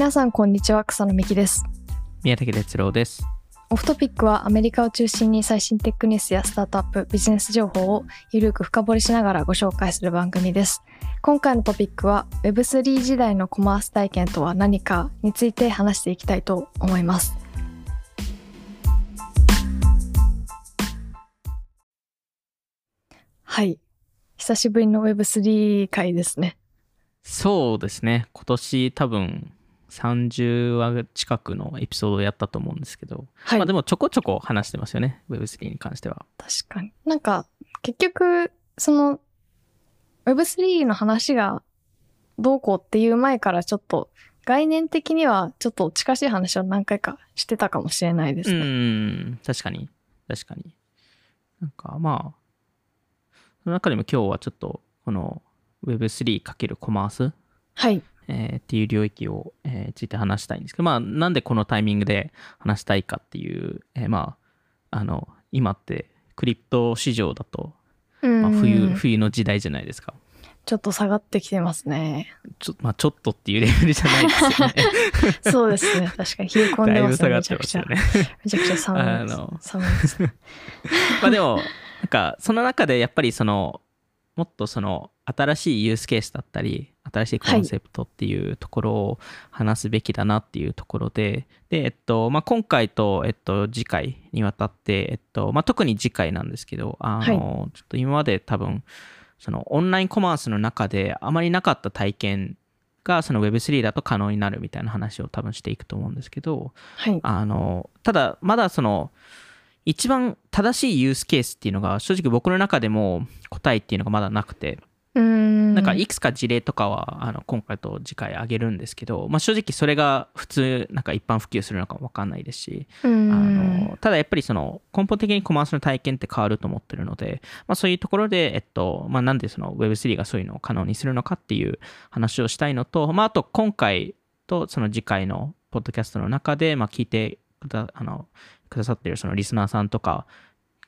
皆さんこんにちは。草野美希です。宮武哲郎です。オフトピックはアメリカを中心に最新テックニュースやスタートアップビジネス情報をゆるく深掘りしながらご紹介する番組です。今回のトピックは Web3 時代のコマース体験とは何かについて話していきたいと思います。はい。久しぶりの Web3 回ですね。そうですね。今年多分30話近くのエピソードをやったと思うんですけど、はい、まあでもちょこちょこ話してますよね。Web3 に関しては。確かに。なんか、結局、その、Web3 の話がどうこうっていう前からちょっと、概念的にはちょっと近しい話を何回かしてたかもしれないですうね。ん、確かに。確かに。なんかまあ、その中でも今日はちょっと、この Web3× コマース、はい。えーっていう領域を、えーついて話したいんですけど、まあ、なんでこのタイミングで話したいかっていう、えーまあ、あの、今ってクリプト市場だと、うんまあ、冬、冬の時代じゃないですか。ちょっと下がってきてますね。ちょ,、まあ、ちょっとっていうレベルじゃないですよね。そうですね。確かに冷え込んでますね。めちゃくちゃ。よね。めちゃくちゃ寒いです。寒いですね。まあでも、なんか、その中でやっぱりその、もっとその、新しいユースケースだったり、新しいコンセプトっていうところを話すべきだなっていうところで、で、えっと、まあ、今回と、えっと、次回にわたって、えっと、まあ、特に次回なんですけど、あの、はいちょっと今まで多分、その、オンラインコマースの中であまりなかった体験が、その Web3 だと可能になるみたいな話を多分していくと思うんですけど、はい。あの、ただ、まだその、一番正しいユースケースっていうのが、正直僕の中でも答えっていうのがまだなくて、うーん。なんかいくつか事例とかは、あの、今回と次回あげるんですけど、まあ正直それが普通、なんか一般普及するのかわかんないですし、あの、ただやっぱりその、根本的にコマースの体験って変わると思ってるので、まあそういうところで、えっと、まあなんでその Web3 がそういうのを可能にするのかっていう話をしたいのと、まああと今回とその次回のポッドキャストの中で、まあ聞いてくだ、あの、くださってるそのリスナーさんとか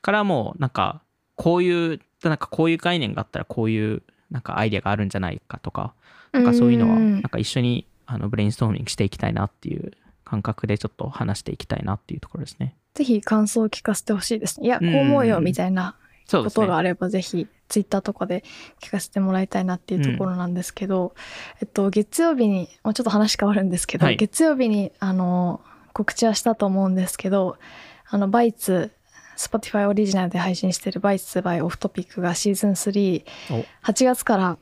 からも、なんか、こういう、なんかこういう概念があったらこういう、なんかアイデアがあるんじゃないかとか、なんかそういうのは、うんなんか一緒にあのブレインストーミングしていきたいなっていう感覚でちょっと話していきたいなっていうところですね。ぜひ感想を聞かせてほしいですね。いや、こう思うよ、みたいなこ。とがあればぜひツイッターとかで聞かせてもらいたいなっていうところなんですけど、えっと月曜日にもうちょっと話変わるんですけど、はい月曜日にあの告知はしたと思うんですけどあのバイツ Spotify オリジナルで配信してるバイツ by オフトピックがシーズン38月から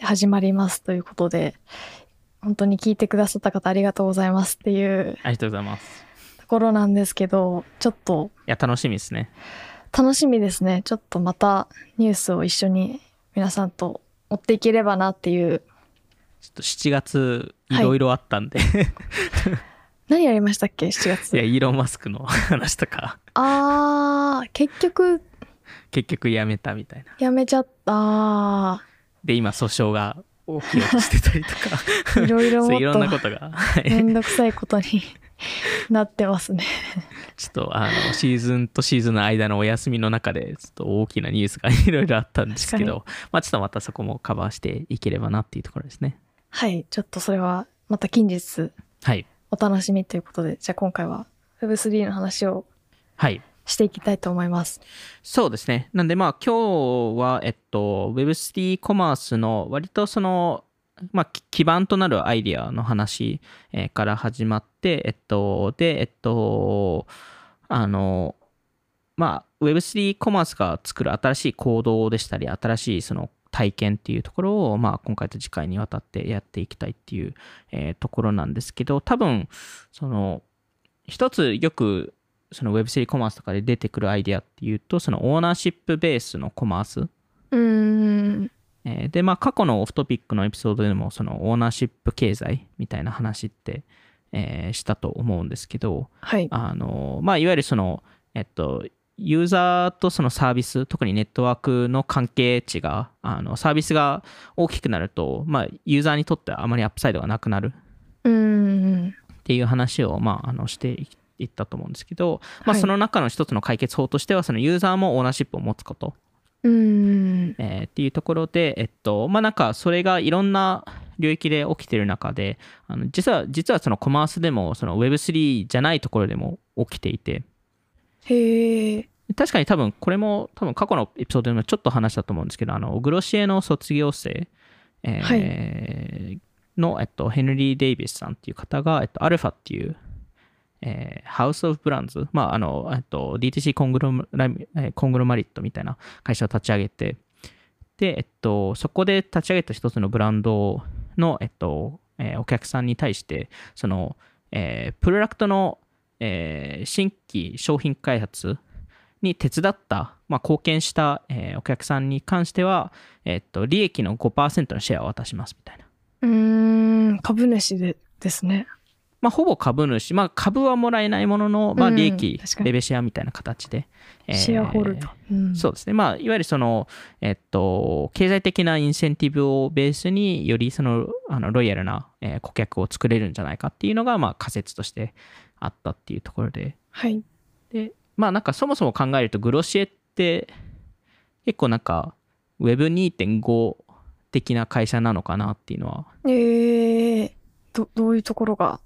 始まりますということで本当に聞いてくださった方ありがとうございますっていうありがとうございます。ところなんですけどちょっといや、楽しみですね。楽しみですね。ちょっとまたニュースを一緒に皆さんと追っていければなっていう。ちょっと7月、はいいろいろあったんで、何やりましたっけ ?7 い、や、月。イーロン・マスクの話とか、あー、結局結局やめたみたいな。やめちゃった。で、今、訴訟が起きようとしてたりとか、いろいろそういろんもっなことが、はとめいんどくさいことに なってますね。ちょっと、あの、シーズンとシーズンの間のお休みの中で、ちょっと大きなニュースが いろいろあったんですけど、まあ、ちょっとまたそこもカバーしていければなっていうところですね。はい。ちょっとそれはまた近日はい。お楽しみということで、じゃあ今回は Web3 の話をはい。していきたいと思います。そうですね。なんでまあ今日は、えっと、Web3 コマースの割とその、まあき基盤となるアイディアの話、えーから始まって、えっと、で、えっと、あの、まあ Web3 コマースが作る新しい行動でしたり、新しいその体験っていうところを、まあ今回と次回にわたってやっていきたいっていう、えーところなんですけど、多分、その、一つよくその Web3 コマースとかで出てくるアイデアっていうと、そのオーナーシップベースのコマース。うーん。えーで、まあ過去のオフトピックのエピソードでも、そのオーナーシップ経済みたいな話って、えーしたと思うんですけど、はい。あの、まあいわゆるその、えっと、ユーザーとそのサービス、特にネットワークの関係値が、あの、サービスが大きくなると、まあ、ユーザーにとってはあまりアップサイドがなくなる。っていう話を、まあ、あのしていったと思うんですけど、まあ、はいその中の一つの解決法としてはそのユーザーもオーナーシップを持つこと、うーん。えーっていうところで、えっとまあ、なんかそれがいろんな領域で起きてる中であの実は実はそのコマースでもその Web3 じゃないところでも起きていてへえ。確かに多分これも多分過去のエピソードでもちょっと話したと思うんですけどあのグロシエの卒業生、えーの、えっと、ヘンリー・デイビスさんっていう方が、えっと、アルファっていう、えー、ハウス・オブ・ブランズ、まあ、あの、えっと、DTC コングロマコングロマリットみたいな会社を立ち上げて、で、えっと、そこで立ち上げた一つのブランドの、えっと、えー、お客さんに対して、その、えー、プロダクトの、えー、新規商品開発に手伝った、まあ、貢献した、えー、お客さんに関しては、えっと、利益の5%のシェアを渡しますみたいな。うーん、株主でですね。まあ、ほぼ株主、まあ、株はもらえないものの、まあ、利益、レベシェアみたいな形で。えーシェアホルダー。うんそうですね。まあ、いわゆるその、えっと、経済的なインセンティブをベースによりその、あの、ロイヤルな、えー顧客を作れるんじゃないかっていうのが、まあ、仮説としてあったっていうところで。はい。で、まあ、なんかそもそも考えると、グロシエって、結構なんか、Web2.5 的な会社なのかなっていうのは、ええど、どういうところが？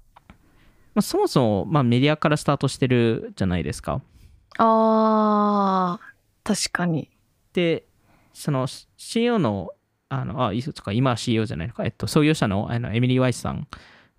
まあ、そもそも、まあ、メディアからスタートしてるじゃないですか。あー、確かに。で、その CEO の、あの、あ、いいですか、今は CEO じゃないのか、えっと、創業者のあのエミリー・ワイスさん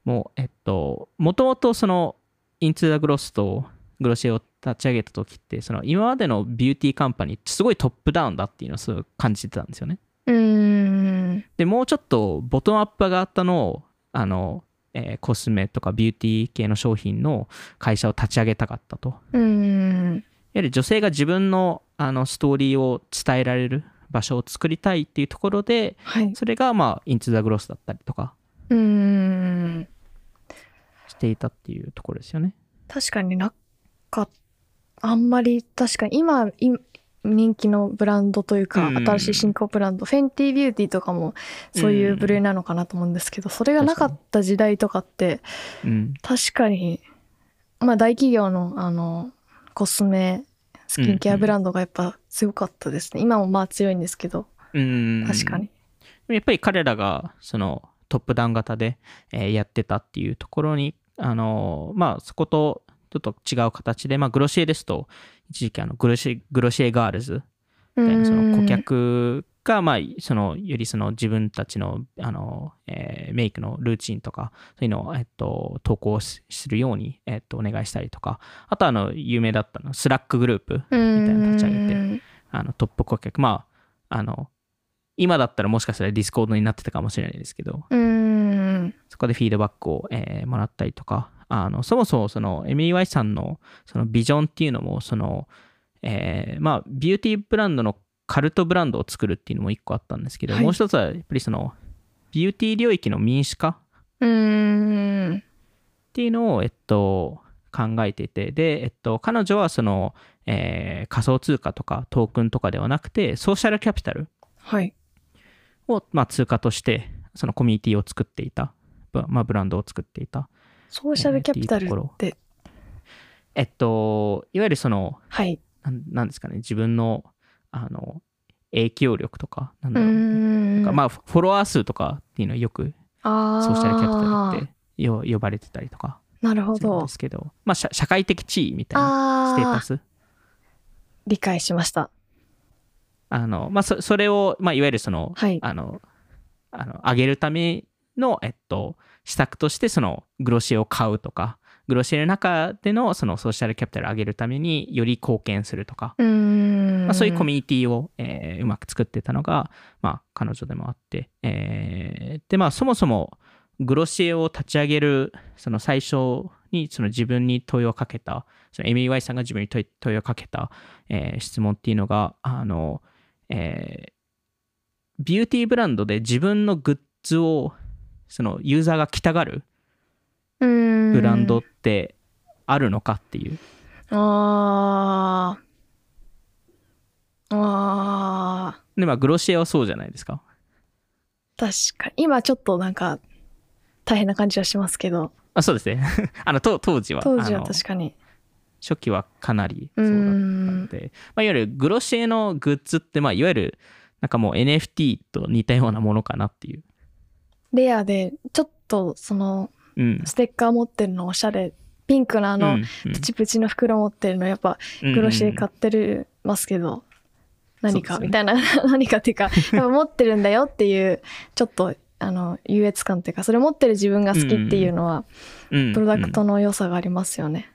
も、えっと、もともとその、インツ・ザ・グロスとグロシエを立ち上げた時って、その今までのビューティーカンパニーってすごいトップダウンだっていうのをすごい感じてたんですよね。うーん。で、もうちょっとボトムアップがあったのを、あの、えーコスメとかビューティー系の商品の会社を立ち上げたかったと。うーん。やはり女性が自分のあのストーリーを伝えられる場所を作りたいっていうところで、はい。それがまあ、インツ・ザ・グロスだったりとかうーん。していたっていうところですよね。確かになんか、あんまり、確かに今、い人気のブランドというか、うん新しい新興ブランド、フェンティビューティーとかもそういう部類なのかなと思うんですけど、それがなかった時代とかって、うん。確かに、まあ大企業のあの、コスメ、スキンケアブランドがやっぱ強かったですね。今もまあ強いんですけど、うん確かに。。やっぱり彼らがそのトップダウン型で、えーやってたっていうところに、あのーまあ、そことちょっと違う形で、まあ、グロシエですと、一時期あのグロシエ、グロシエガールズみたいなその顧客が、まあ、そのよりその自分たちのあの、えーメイクのルーチンとかそういうのを、えっと、投稿しするように、えっと、お願いしたりとかあとあの有名だったの Slack グループみたいなの立ち上げてて。あのトップ顧客まああの今だったらもしかしたら Discord になってたかもしれないですけど。そこでフィードバックを、えーもらったりとかあのそもそもそのエミリー・ワイスさんのそのビジョンっていうのもその、えーまあビューティーブランドのカルトブランドを作るっていうのも一個あったんですけど、はいもう一つはやっぱりそのビューティー領域の民主化。っていうのを、えっと、考えていて、で、えっと、彼女はその、えー仮想通貨とかトークンとかではなくて、ソーシャルキャピタルはい。を、まあ、通貨として、そのコミュニティを作っていた、ぶまあ、ブランドを作っていた。ソーシャルキャピタルえーってえっと、いわゆるその、はい。なんなんですかね、自分の、あの、影響力とか、なんうだろう。まあ、フォロワー数とかっていうのはよく、あソーシャルキャピあタルってよ呼ばれてたりとかなるほどで。すけど、まあ、社社会的地位みたいなステータス？理解しました。あの、まあ、そそれを、まあ、いわゆるその、はいあの、あの、上げるための、えっと、施策として、その、グロシエを買うとか、グロシエの中での、その、ソーシャルキャピタルを上げるためにより貢献するとか。まあ、そういうコミュニティを、えーうまく作ってたのが、まあ、彼女でもあって、えーで、まあ、そもそも、グロシエを立ち上げる、その最初に、その自分に問いをかけた、その MEY さんが自分に問い問いをかけた、えー質問っていうのが、あの、えービューティーブランドで自分のグッズを、そのユーザーが着たがるブランドってあるのかっていう。ああ。ああ。で、まあ、グロシエはそうじゃないですか。確かに。今ちょっとなんか、大変な感じはしますけど、あそうですね。あの、当当時は。当時は確かに。初期はかなりそうだったんで、まあ、いわゆるグロシエのグッズって、まあ、いわゆるなんかもう NFT と似たようなものかなっていう。レアでちょっとそのうん。ステッカー持ってるのおしゃれピンクのあの、うんプチプチの袋持ってるのやっぱグロシエ買ってるますけど、何かみたいな 何かっていうかやっぱ持ってるんだよっていうちょっとあの優越感っていうかそれ持ってる自分が好きっていうのは、うんプロダクトうんの良さがありますよね。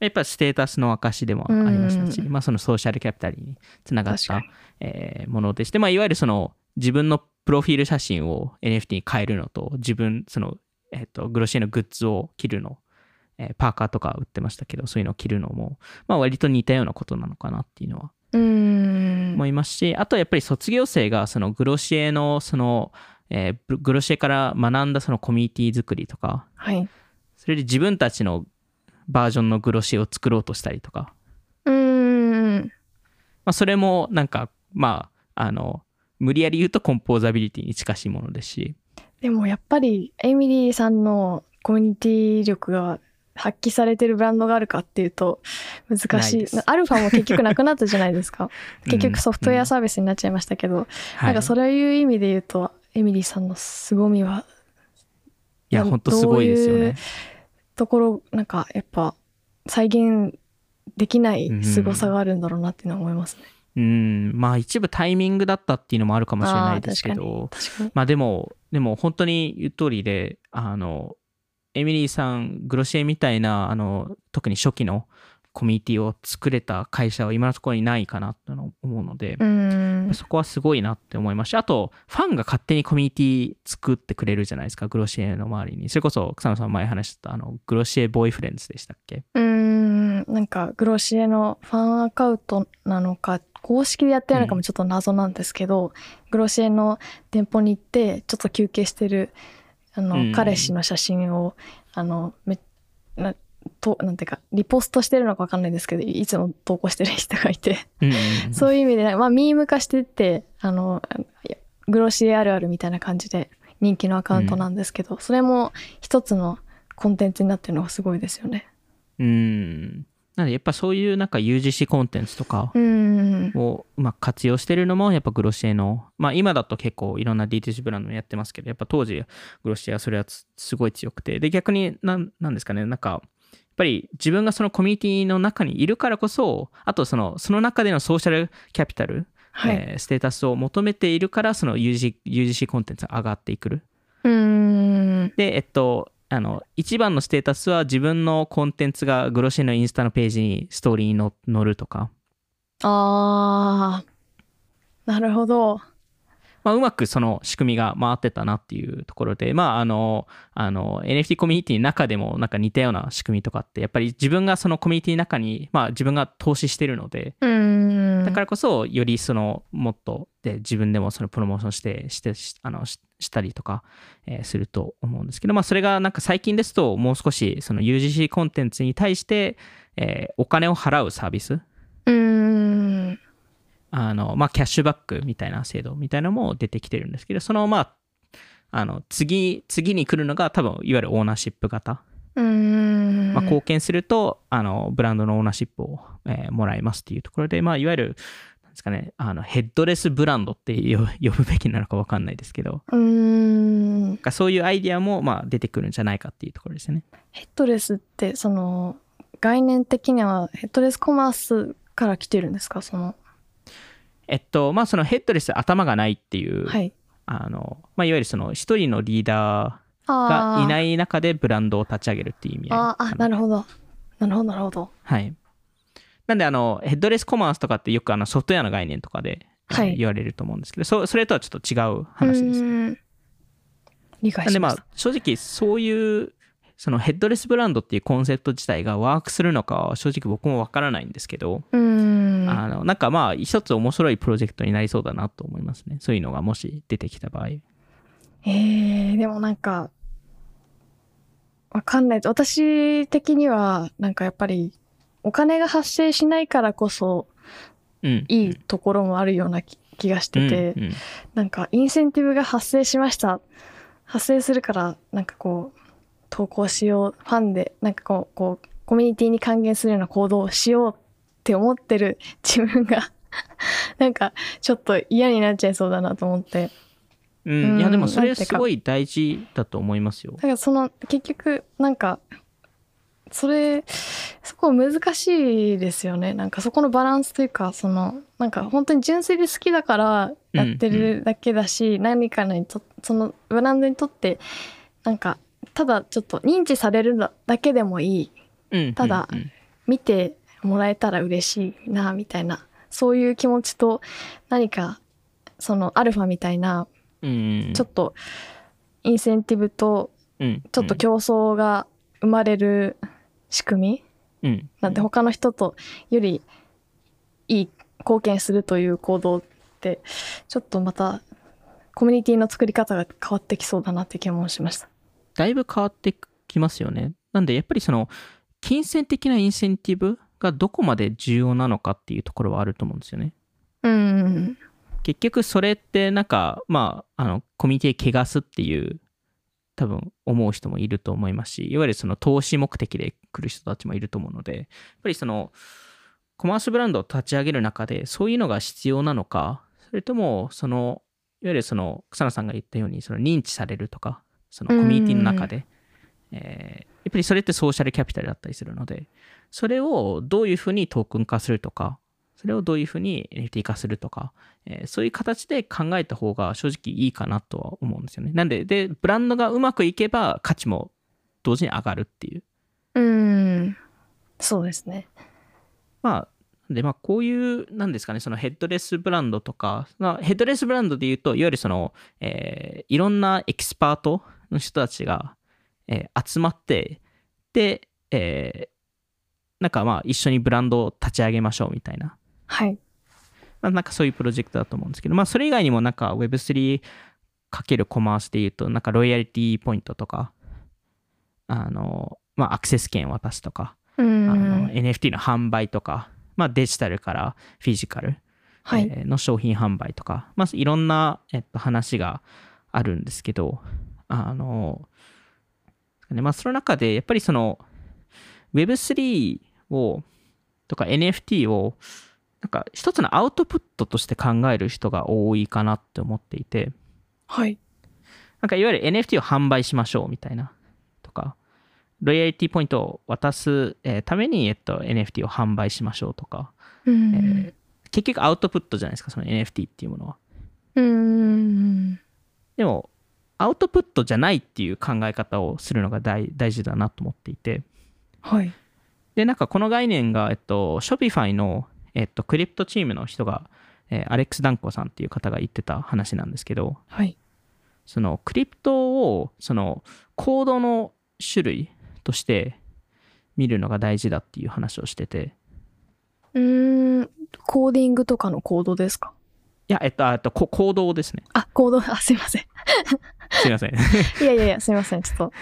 やっぱステータスの証でもありましたし、うん。まあ、そのソーシャルキャピタルにつながったえーものでして、まあ、いわゆるその自分のプロフィール写真を NFT に変えるのと自分その、えー、とグロシエのグッズを着るの、えーパーカーとか売ってましたけどそういうのを着るのも、まあ、割と似たようなことなのかなっていうのは思いますし、あとやっぱり卒業生がそのグロシエのその、えーグロシエから学んだそのコミュニティ作りとかはい。それで自分たちのバージョンのグロシエを作ろうとしたりとか、うーん。まあ、それもなんかまああの無理やり言うとコンポーザビリティに近しいものですし。でもやっぱりエミリーさんのコミュニティ力が発揮されてるブランドがあるかっていうと難しい。アルファも結局なくなったじゃないですか。結 うん。局ソフトウェアサービスになっちゃいましたけど、はいなんかそういう意味で言うとエミリーさんの凄みはいやなほんとすごいですよねところなんかやっぱ再現できない凄さがあるんだろうなっていうのは思いますね。うんまあ一部タイミングだったっていうのもあるかもしれないですけどまあでもでも本当に言う通りであのエミリーさんグロシエみたいなあの特に初期のコミュニティを作れた会社は今のところにないかなと思うので、そこはすごいなって思います。しあとファンが勝手にコミュニティ作ってくれるじゃないですかグロシエの周りに。それこそ草野さん前話したあのグロシエボーイフレンズでしたっけ？うーんなんかグロシエのファンアカウントなのか公式でやってるのかもちょっと謎なんですけど、グロシエの店舗に行ってちょっと休憩してるあの、うん。彼氏の写真をあのめなとなんていうかリポストしてるのかわかんないですけどいつも投稿してる人がいて。うんうんそういう意味で、まあ、ミーム化してってあのグロシエあるあるみたいな感じで人気のアカウントなんですけど、それも一つのコンテンツになってるのがすごいですよね。うん。なのでやっぱそういうなんか UGC コンテンツとかうんをうまく活用してるのもやっぱグロシエのまあ今だと結構いろんな D2C ブランドもやってますけどやっぱ当時グロシエはそれはつすごい強くて。で逆になんなんですかねなんかぱり自分がそのコミュニティの中にいるからこそあとそのその中でのソーシャルキャピタル、はい、えーステータスを求めているからその UGC, UGC コンテンツが上がっていくる。うーん。でえっとあの一番のステータスは自分のコンテンツがグロシエのインスタのページにストーリーにの載るとか。あー。なるほど。まあ、うまくその仕組みが回ってたなっていうところで、まあ、あの、あの、NFT コミュニティの中でもなんか似たような仕組みとかって、やっぱり自分がそのコミュニティの中に、まあ自分が投資してるので、だからこそ、よりその、もっと、で、自分でもそのプロモーションして、して、しあの、ししたりとか、えーすると思うんですけど、まあそれがなんか最近ですと、もう少しその UGC コンテンツに対して、えーお金を払うサービス、うーんあの、まあ、キャッシュバックみたいな制度みたいなのも出てきてるんですけど、その、まあ、あの、次、次に来るのが多分、いわゆるオーナーシップ型。うーんまあ、貢献すると、あの、ブランドのオーナーシップを、えーもらえますっていうところで、まあ、いわゆる、なんですかね、あの、ヘッドレスブランドって呼呼ぶべきなのかわかんないですけど、うーんそういうアイディアも、まあ、出てくるんじゃないかっていうところですね。ヘッドレスってその概念的にはヘッドレスコマースから来てるんですか？そのえっと、まあ、そのヘッドレス頭がないっていう、はい。あの、まあ、いわゆるその一人のリーダーあがいないい中でブランドを立ち上げるっていう意味合いあーあな。るほど。なるほどなるほど。はい。なんで、あの、ヘッドレスコマースとかってよくあのソフトウェアの概念とかで、はい。えー言われると思うんですけど、そそれとはちょっと違う話です。うーん。理解なんで、まあしました、正直そういう、そのヘッドレスブランドっていうコンセプト自体がワークするのかは正直僕もわからないんですけど、あの、なんかまあ、一つ面白いプロジェクトになりそうだなと思いますね。そういうのがもし出てきた場合。えー、でもなんかわかんない私的にはなんかやっぱりお金が発生しないからこそうん。いいところもあるような気気がしてて、うんうんなんかインセンティブが発生しました発生するからなんかこう投稿しようファンでなんかこうこうコミュニティに還元するような行動をしようって思ってる自分が なんかちょっと嫌になっちゃいそうだなと思って。うん、いやでもそれすごい大事だと思いますよ。だ。からその結局なんかそれそこ難しいですよね。なんかそこのバランスというかそのなんか本当に純粋で好きだからやってるだけだし、何かにとそのブランドにとってなんかただちょっと認知されるだけでもいい。うん。ただうん見てもらえたら嬉しいなみたいな。そういう気持ちと何かそのアルファみたいなうん、ちょっとインセンティブとうん、ちょっと競争が生まれる仕組みうん、なんで他の人とよりいい貢献するという行動ってちょっとまたコミュニティの作り方が変わってきそうだなって気もしました。だいぶ変わってきますよね。なんでやっぱりその金銭的なインセンティブがどこまで重要なのかっていうところはあると思うんですよね。うん結局それってなんかまああのコミュニティ汚すっていう多分思う人もいると思いますしいわゆるその投資目的で来る人たちもいると思うのでやっぱりそのコマースブランドを立ち上げる中でそういうのが必要なのかそれともそのいわゆるその草野さんが言ったようにその認知されるとかそのコミュニティの中で、えーやっぱりそれってソーシャルキャピタルだったりするのでそれをどういうふうにトークン化するとかそれをどういうふうに NFT 化するとか、えーそういう形で考えた方が正直いいかなとは思うんですよね。なんで、で、ブランドがうまくいけば価値も同時に上がるっていう。うんそうですね。まあ、で、まあ、こういう、なんですかね、そのヘッドレスブランドとか、まあ、ヘッドレスブランドで言うと、いわゆるその、えーいろんなエキスパートの人たちが、えー集まって、で、えーなんかまあ、一緒にブランドを立ち上げましょうみたいな。はい。まあ、なんかそういうプロジェクトだと思うんですけど、まあ、それ以外にもなんか Web3 かけるコマースで言うと、なんかロイヤリティポイントとか、あの、まあ、アクセス権渡すとか、うあのん NFT の販売とか、まあ、デジタルからフィジカル、の商品販売とか、まあ、いろんな、えっと、話があるんですけど、あの、ね。まあ、その中でやっぱりその Web3 をとか NFT をなんか一つのアウトプットとして考える人が多いかなって思っていて。はい。なんかいわゆる NFT を販売しましょうみたいなとかロイヤリティポイントを渡す、えーために、えっと、NFT を販売しましょうとか、うん。えー結局アウトプットじゃないですかその NFT っていうものは。うん。でもアウトプットじゃないっていう考え方をするのが大大事だなと思っていてはい。でなんかこの概念が、えっと、Shopify の、えっと、クリプトチームの人が、えーアレックス・ダンコさんっていう方が言ってた話なんですけどはい。そのクリプトをそのコードの種類として見るのが大事だっていう話をしててうんコーディングとかのコードですか？いやえっとあとこコードですねあ、コード、あ、すいません。すいません いやいやいや、すいません。ちょっと、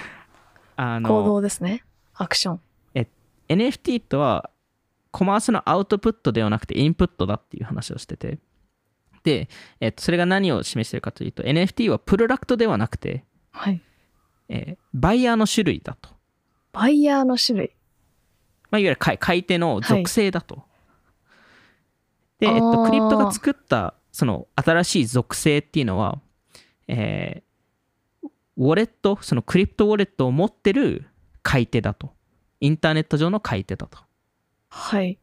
あの行動ですね。アクション。NFT とはコマースのアウトプットではなくてインプットだっていう話をしててで、えっと、それが何を示しているかというと NFT はプロダクトではなくて、はい。えーバイヤーの種類だと、バイヤーの種類。まあ、いわゆる買い買い手の属性だと、で、えっあと、ークリプトが作ったその新しい属性っていうのは、えーウォレットそのクリプトウォレットを持ってる買い手だとインターネット上の買い手だとはい。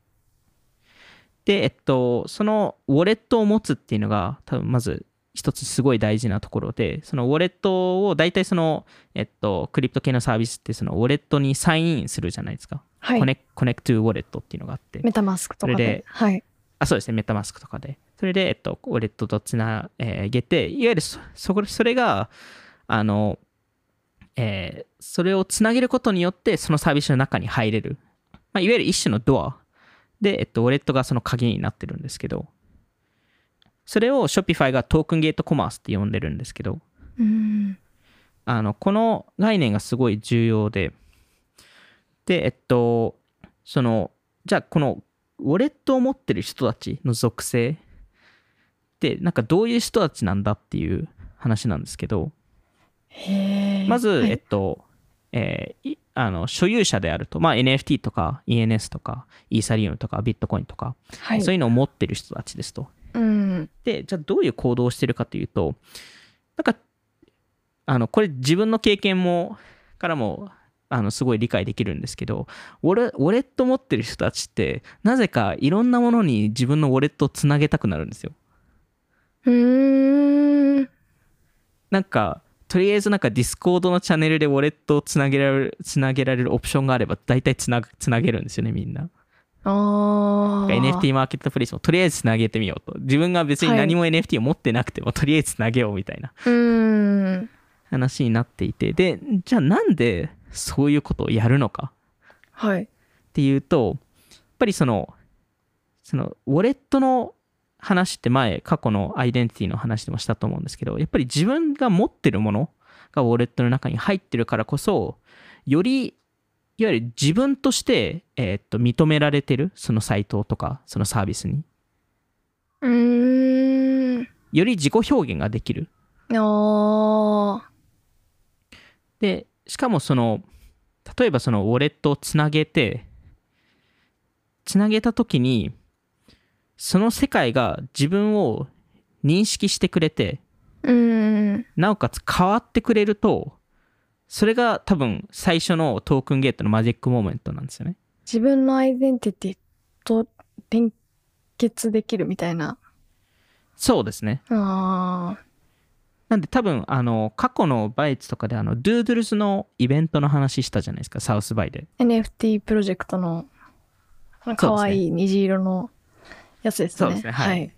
で、えっと、そのウォレットを持つっていうのが、多分まず一つすごい大事なところで、そのウォレットを大体その、えっと、 crypto 系のサービスってそのウォレットにサインインするじゃないですか。はい。コネ connect wallet っていうのがあって。 MetaMask とかで。ではい。あ、そうですね、 MetaMask とかで。それで、えっと、ウォレットとつなげて、いわゆるそそこそれが、あの、えーそれをつなげることによって、そのサービスの中に入れる。まあ、いわゆる一種のドアで、えっと、ウォレットがその鍵になってるんですけど、それを Shopify がトークンゲートコマースって呼んでるんですけど、うん。あの、この概念がすごい重要で、で、えっと、その、じゃあこのウォレットを持ってる人たちの属性って、なんかどういう人たちなんだっていう話なんですけど。まず、はいえっと、えーいあの所有者であると、まあ、NFT とか ENS とかイーサリウムとかビットコインとか、はい。そういうのを持ってる人たちですと。うん。で、じゃあどういう行動をしてるかというと、なんかあのこれ自分の経験もからもあのすごい理解できるんですけどウォレウォレット持ってる人たちってなぜかいろんなものに自分のウォレットをつなげたくなるんですよ。うーん。なんかとりあえずなんか Discord のチャンネルでウォレットをつなげられるつなげられるオプションがあれば大体つなぐつなげるんですよねみんな。ああ。NFT マーケットプレイスもとりあえずつなげてみようと自分が別に何も NFT を持ってなくても、とりあえずつなげようみたいなうーん。話になっていてでじゃあなんでそういうことをやるのかはい。っていうとやっぱりそのそのウォレットの話って前過去のアイデンティティの話でもしたと思うんですけどやっぱり自分が持ってるものがウォレットの中に入ってるからこそよりいわゆる自分として、えーっと認められてるそのサイトとかそのサービスにうーん。より自己表現ができるああ。でしかもその例えばそのウォレットをつなげてつなげた時にその世界が自分を認識してくれて。なおかつ分かってくれるとそれが多分最初の token gate の magic moment なんですよね自分のアイデンティティと連結できるみたいな。そうですねああ。なんで多分あの過去のバイツとかであの Doodles のイベントの話したじゃないですかサウスバイで NFT プロジェクトの、かわいい虹色のやつですね。そうですねはい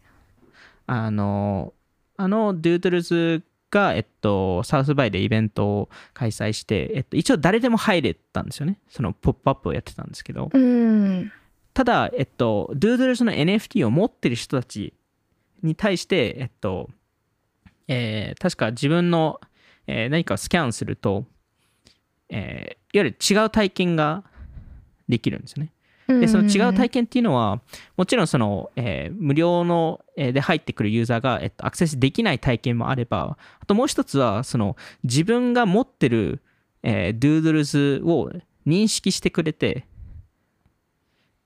あの、あの、ドゥードルズが、えっと、サウスバイでイベントを開催して、えっと、一応誰でも入れたんですよね。そのポップアップをやってたんですけど。ただ、えっと、ドゥードルズの NFT を持ってる人たちに対して、えっと、えー確か自分の、えー何かをスキャンすると、えーいわゆる違う体験ができるんですよね。でその違う体験っていうのはもちろんその、えー無料の、えーで入ってくるユーザーが、えっと、アクセスできない体験もあればあともう一つはその自分が持ってる、えー、ドゥードルズを認識してくれて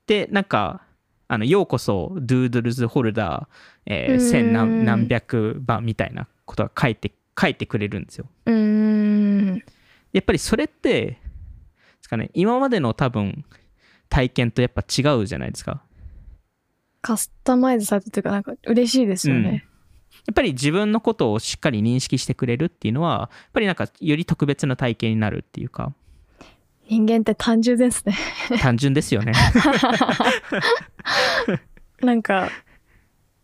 でなんかあのようこそドゥードルズホルダー、えーうん千何何百番みたいなことが書いて書いてくれるんですよ。うーん。やっぱりそれってですかね今までの多分体験とやっぱ違うじゃないですか。カスタマイズされてというか、なんか嬉しいですよね。やっぱり自分のことをしっかり認識してくれるっていうのはやっぱりなんかより特別な体験になるっていうか人間って単純ですね。単純ですよね。なんか、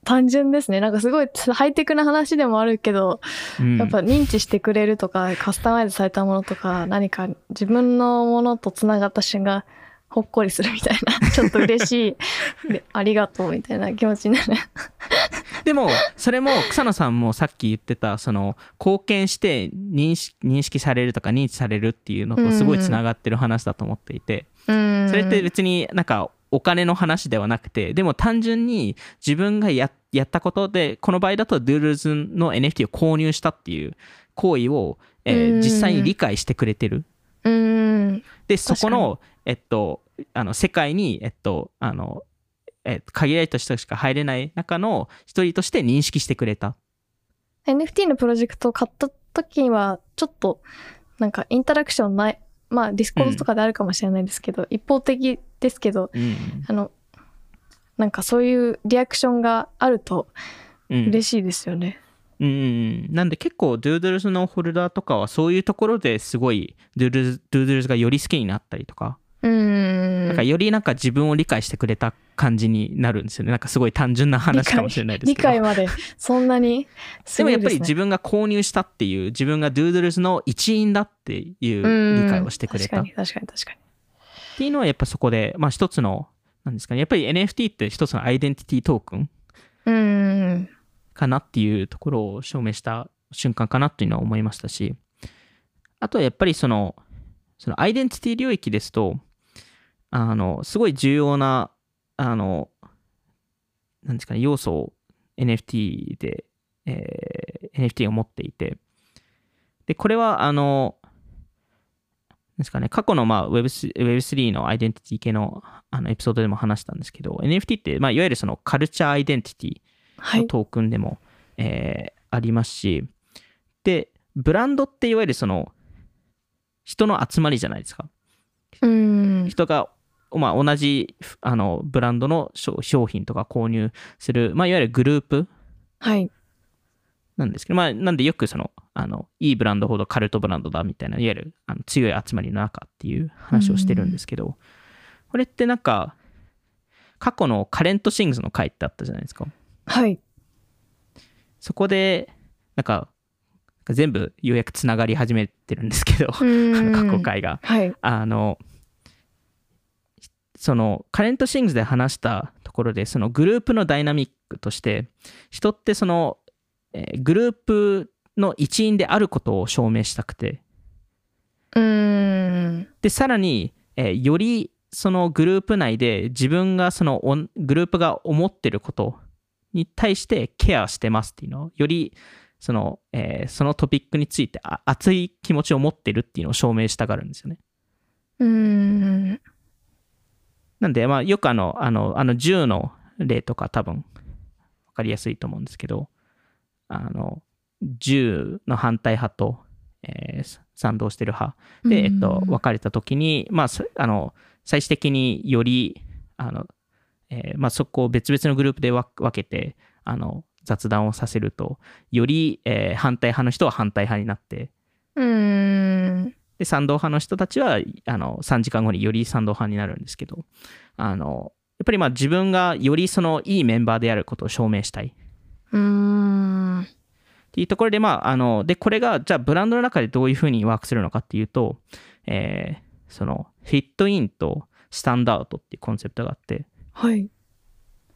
単純ですね。なんかすごいハイテクな話でもあるけど、うんやっぱ認知してくれるとか、カスタマイズされたものとか、何か自分のものとつながった瞬間、ほっこりするみたいな、ちょっと嬉しい、でありがとうみたいな気持ちになる。でもそれも草野さんもさっき言ってたその貢献して認識認識されるとか認知されるっていうのとすごいつながってる話だと思っていて、うん。それって別になんかお金の話ではなくてでも単純に自分がややったことでこの場合だと Doodles の NFT を購入したっていう行為を、えーうん実際に理解してくれてるうん。でそこのえっとあの世界にえっとあのえっと限られた人しか入れない中の一人として認識してくれた。NFT のプロジェクトを買った時は、ちょっと、なんかインタラクションない、まあ Discord とかであるかもしれないですけど、一方的ですけど、うん。あの、なんかそういうリアクションがあるとうん。嬉しいですよね。うんなんで結構 Doodles のホルダーとかはそういうところですごい Doodles Doodles がより好きになったりとか,、うん。なんかよりなんか自分を理解してくれた感じになるんですよね。なんかすごい単純な話かもしれないです理けど。解までそんなにすでね。やっぱり自分が購入したっていう自分が Doodles の一員だっていううん理解をしてくれた。っ確かに確かに確かにていうのはやっぱそこでまあ一つのなんですかね。やっぱり NFT って一つのアイデンティティトークン。うんかなっていうところを証明した瞬間かなっていうのは思いましたしあとはやっぱりそのそのアイデンティティ領域ですとあのすごい重要なあのなんですかね要素を NFT で、えー NFT が持っていてでこれはあのなんですかね過去の、まあ、Web3 のアイデンティティ系のあのエピソードでも話したんですけど NFT って、まあ、いわゆるそのカルチャーアイデンティティトークンでも、えーありますしで、ブランドっていわゆるその、人の集まりじゃないですか。うん。人が、まあ、同じあのブランドの商商品とか購入する、まあ、いわゆるグループはい。なんですけど、まあ、なんでよくその、あの、いいブランドほどカルトブランドだみたいな、いわゆるあの強い集まりの中っていう話をしてるんですけど、これってなんか、過去のカレントシングスの回ってあったじゃないですか。はい。そこで、なんか、全部ようやくつながり始めてるんですけど、うあの 過去ん。回が。はい。あの、そのカレントシングスで話したところで、そのグループのダイナミックとして、人ってその、えーグループの一員であることを証明したくて、うん。で、さらに、えーよりそのグループ内で自分がそのグループが思ってることに対してケアしてますっていうのを、よりその,、えーそのトピックについてあ熱い気持ちを持ってるっていうのを証明したがるんですよね。うん。なんで、まあ、よくあの、あの、あの銃の例とか多分、わかりやすいと思うんですけど、あの、銃の反対派と、えー賛同してる派で、えっと、分かれた時に、まあ、そあの、最終的により、あの、えーまあ、そこを別々のグループで分分けて、あの、雑談をさせると、より、えー反対派の人は反対派になって、うん。で、賛同派の人たちは、あの、3時間後により賛同派になるんですけど、あの、やっぱりまあ自分がよりそのいいメンバーであることを証明したいっうん。ていうところで、まあ、あの、で、これが、じゃあブランドの中でどういうふうにワークするのかっていうと、えーその、フィットインとスタンドアウトっていうコンセプトがあって、はい。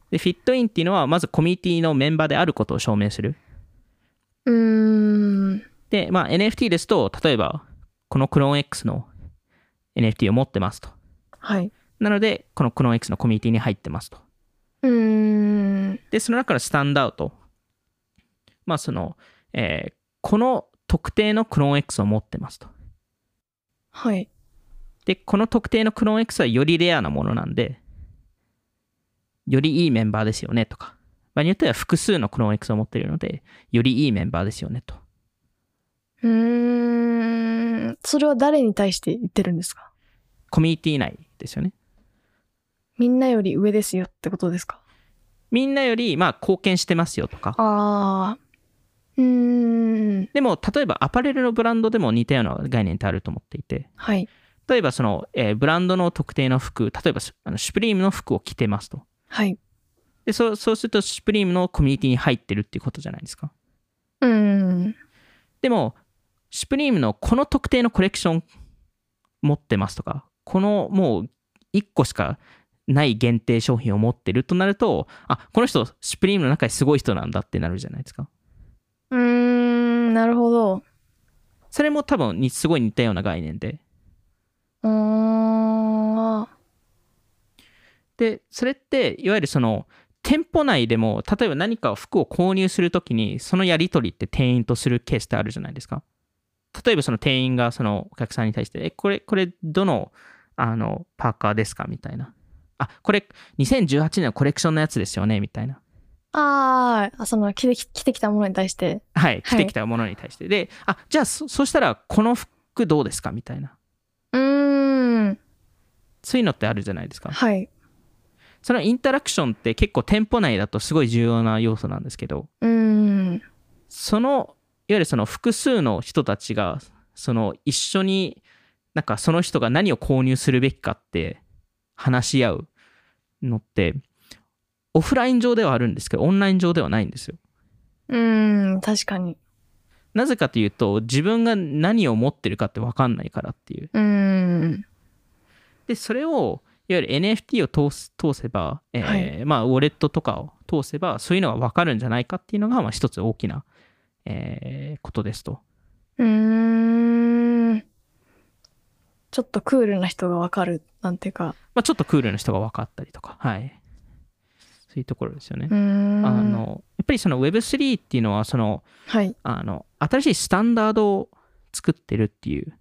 で、フィットインっていうのは、まずコミュニティのメンバーであることを証明する。うん。で、まあ、NFT ですと、例えば、このクローン X の NFT を持ってますと。はい。なので、このクローン X のコミュニティに入ってますと。うん。で、その中のスタンドアウト。まあ、その、えーこの特定のクローン X を持ってますと。はい。で、この特定のクローン X はよりレアなものなんで、よりいいメンバーですよねとか。場合によっては複数のクローン X を持っているので、よりいいメンバーですよねと。うん。それは誰に対して言ってるんですか？コミュニティ内ですよね。みんなより上ですよってことですか？みんなより、まあ、貢献してますよとか。ああ。うん。でも、例えばアパレルのブランドでも似たような概念ってあると思っていて、はい。例えばその、えーブランドの特定の服、例えばあのシュプリームの服を着てますと。はい。でそうそうすると、シュプリームのコミュニティに入ってるっていうことじゃないですか。うん。でも、シュプリームのこの特定のコレクション持ってますとか、このもう1個しかない限定商品を持ってるとなると、あ、この人、シュプリームの中ですごい人なんだってなるじゃないですか。うーん。なるほど。それも多分にすごい似たような概念で。うーん。で、それって、いわゆるその、店舗内でも、例えば何か服を購入するときに、そのやり取りって店員とするケースってあるじゃないですか。例えばその店員がそのお客さんに対して、え、これ、これ、どの、あの、パーカーですかみたいな。あ、これ、2018年のコレクションのやつですよねみたいな。あーあ、その着てき着てきたものに対して。はい、着てきたものに対して。で、あ、じゃあそ、そしたら、この服どうですかみたいな。うーん。そういうのってあるじゃないですか。はい。そのインタラクションって結構店舗内だとすごい重要な要素なんですけど、うーん。そのいわゆるその複数の人たちがその一緒になんかその人が何を購入するべきかって話し合うのってオフライン上ではあるんですけどオンライン上ではないんですよ。うーん。確かに。なぜかというと自分が何を持ってるかって分かんないからっていう。うーん。でそれをいわゆる NFT を通す通せば、えーはまあ、ウォレットとかを通せばそういうのが分かるんじゃないかっていうのが、まあ、一つ大きな、えーことですと。うーん。ちょっとクールな人がわかる。なんていうか。まあ、ちょっとクールな人が分かったりとか、はい。そういうところですよね。うーん。あのやっぱりその Web3 っていうのはそのはい。あの新しいスタンダードを作ってるっていう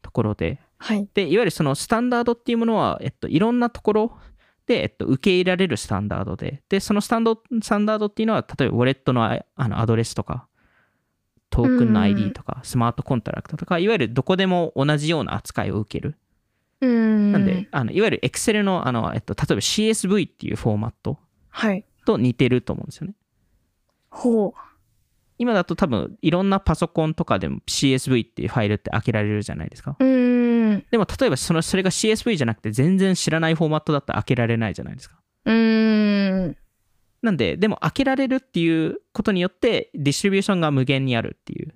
ところではい。でいわゆるそのスタンダードっていうものは、えっと、いろんなところで、えっと、受け入れられるスタンダードででそのスタンドスタンダードっていうのは例えばウォレットのああのアドレスとかトークンの ID とか、スマートコントラクトとか、いわゆるどこでも同じような扱いを受ける。うん。なんで、あのいわゆる Excel のあの、えっと、例えば CSV っていうフォーマットはい。と似てると思うんですよね。ほう。今だと多分いろんなパソコンとかでも CSV っていうファイルって開けられるじゃないですか。うーん。でも例えばそのそれが CSV じゃなくて全然知らないフォーマットだったら開けられないじゃないですか。うーん。なんで、でも開けられるっていうことによってディストリビューションが無限にあるっていう。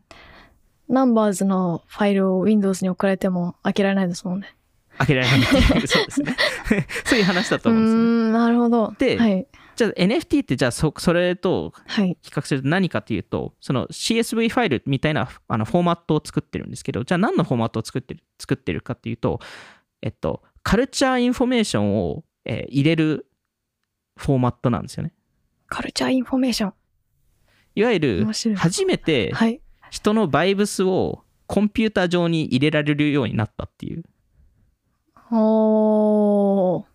Numbers のファイルを Windows に送られても開けられないですもんね。開けられないっていう。そうですね。そういう話だと思うんですよね。ん、なるほど。ではい。じゃあ NFT ってじゃあそそれとはい。比較すると何かというと、その CSV ファイルみたいなあのフォーマットを作ってるんですけど、じゃあ何のフォーマットを作ってる作ってるかっていうと、えっと、 culture information を、えー入れるフォーマットなんですよね。 culture information。いわゆる初めてはい。人のバイブスをコンピューター上に入れられるようになったっていう。お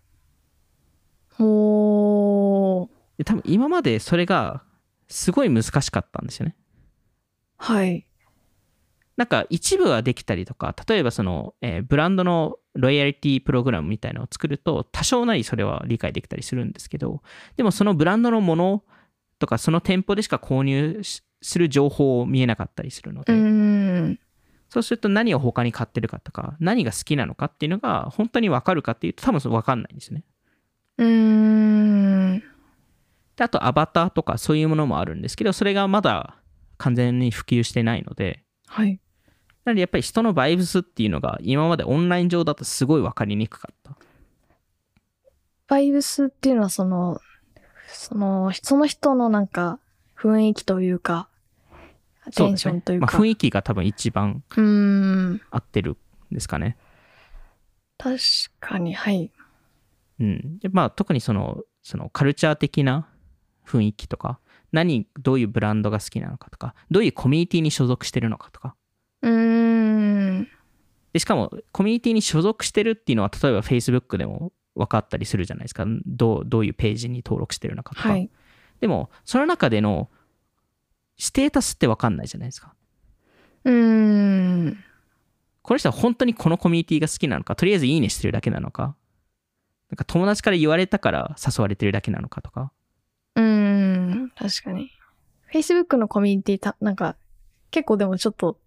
ー。おー。で多分今までそれがすごい難しかったんですよね。はい。なんか一部はできたりとか、例えばその、えーブランドのロイヤリティプログラムみたいなのを作ると、多少なりそれは理解できたりするんですけど、でもそのブランドのものとか、その店舗でしか購入しする情報を見えなかったりするのうで。そうすると何を他に買ってるかとか、何が好きなのかっていうのが本当にわかるかっていうと多分わかんないんですね。うーん。であとアバターとかそういうものもあるんですけど、それがまだ完全に普及してないので、はい。なのでやっぱり人のバイブスっていうのが今までオンライン上だとすごい分かりにくかった。バイブスっていうのはその、その、その人のなんか雰囲気というか、テンションというまあ、か。雰囲気が多分一番。合ってるんですかね。確かに、はい。うん。でまあ特にその、そのカルチャー的な雰囲気とか、何、どういうブランドが好きなのかとか、どういうコミュニティに所属してるのかとか。うーん。で、しかもコミュニティに所属してるっていうのは、例えば Facebook でも分かったりするじゃないですか。どう、どういうページに登録してるのかとか。はい。でも、その中でのステータスって分かんないじゃないですか。うーん。この人は本当にこのコミュニティが好きなのか、とりあえずいいねしてるだけなのか、なんか友達から言われたから誘われてるだけなのかとか。うーん。確かに。Facebook のコミュニティた、なんか、結構でもちょっと、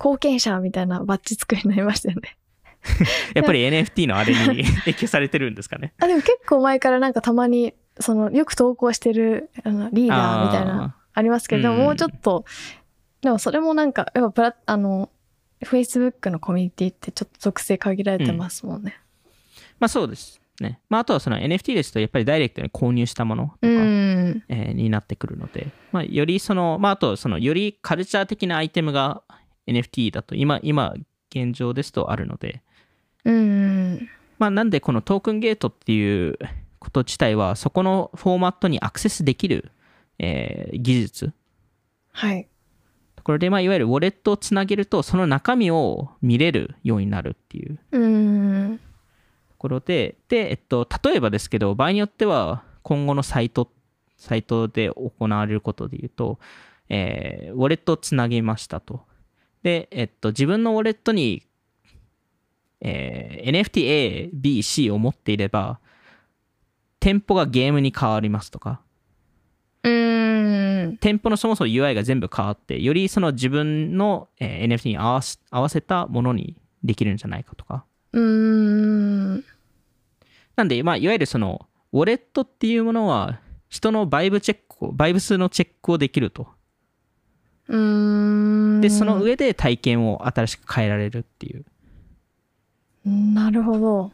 貢献者みたいなバッジ作りになりましたよね。やっぱり NFT のあれに 影響されてるんですかね。あ、でも結構前からなんかたまに、その、よく投稿してる、あの、リーダーみたいな、ありますけど、うんもうちょっと、でもそれもなんか、やっぱプラ、あの、Facebook のコミュニティってちょっと属性限られてますもんね。まあそうですね。まああとはその NFT ですとやっぱりダイレクトに購入したものとか、うーん。えーになってくるので、まあよりその、まああとそのよりカルチャー的なアイテムが NFT だと今、今現状ですとあるので、うーん。まあなんでこのトークンゲートっていうこと自体はそこのフォーマットにアクセスできる、えー技術はい。これで、まあ、いわゆるウォレットをつなげると、その中身を見れるようになるっていうう。ところで、で、えっと、例えばですけど、場合によっては、今後のサイト、サイトで行われることで言うと、えーウォレットをつなげましたと。で、えっと、自分のウォレットに、えー NFT A、B、C を持っていれば、店舗がゲームに変わりますとか、うーん。店舗のそもそも UI が全部変わって、よりその自分の、えー NFT に合わせ合わせたものにできるんじゃないかとか。うーん。なんで、まあ、いわゆるその、ウォレットっていうものは、人のバイブチェックを、バイブスのチェックをできると。うーん。で、その上で体験を新しく変えられるっていう。なるほど。